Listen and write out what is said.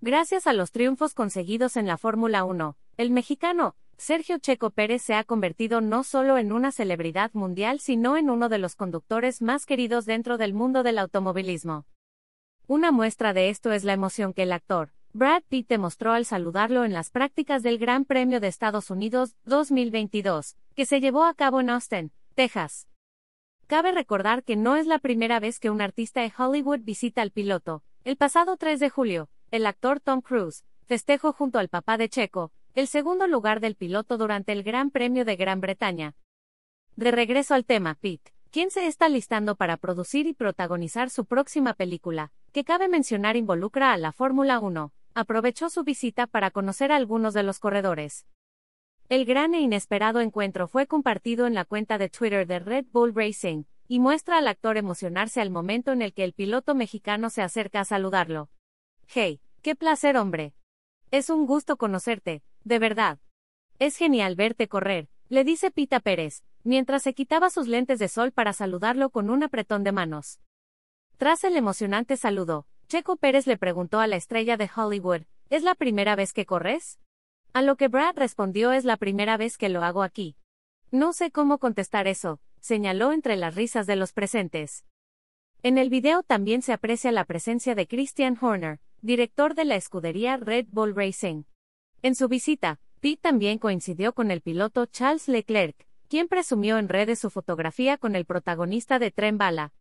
Gracias a los triunfos conseguidos en la Fórmula 1, el mexicano, Sergio Checo Pérez se ha convertido no solo en una celebridad mundial, sino en uno de los conductores más queridos dentro del mundo del automovilismo. Una muestra de esto es la emoción que el actor, Brad Pitt demostró al saludarlo en las prácticas del Gran Premio de Estados Unidos 2022, que se llevó a cabo en Austin, Texas. Cabe recordar que no es la primera vez que un artista de Hollywood visita al piloto. El pasado 3 de julio, el actor Tom Cruise festejó junto al papá de Checo, el segundo lugar del piloto durante el Gran Premio de Gran Bretaña. De regreso al tema, Pete, quien se está listando para producir y protagonizar su próxima película, que cabe mencionar involucra a la Fórmula 1, aprovechó su visita para conocer a algunos de los corredores. El gran e inesperado encuentro fue compartido en la cuenta de Twitter de Red Bull Racing, y muestra al actor emocionarse al momento en el que el piloto mexicano se acerca a saludarlo. Hey, qué placer hombre. Es un gusto conocerte, de verdad. Es genial verte correr, le dice Pita Pérez, mientras se quitaba sus lentes de sol para saludarlo con un apretón de manos. Tras el emocionante saludo, Checo Pérez le preguntó a la estrella de Hollywood, ¿es la primera vez que corres? A lo que Brad respondió es la primera vez que lo hago aquí. No sé cómo contestar eso, señaló entre las risas de los presentes. En el video también se aprecia la presencia de Christian Horner, director de la escudería Red Bull Racing. En su visita, Pete también coincidió con el piloto Charles Leclerc, quien presumió en redes su fotografía con el protagonista de Tren Bala,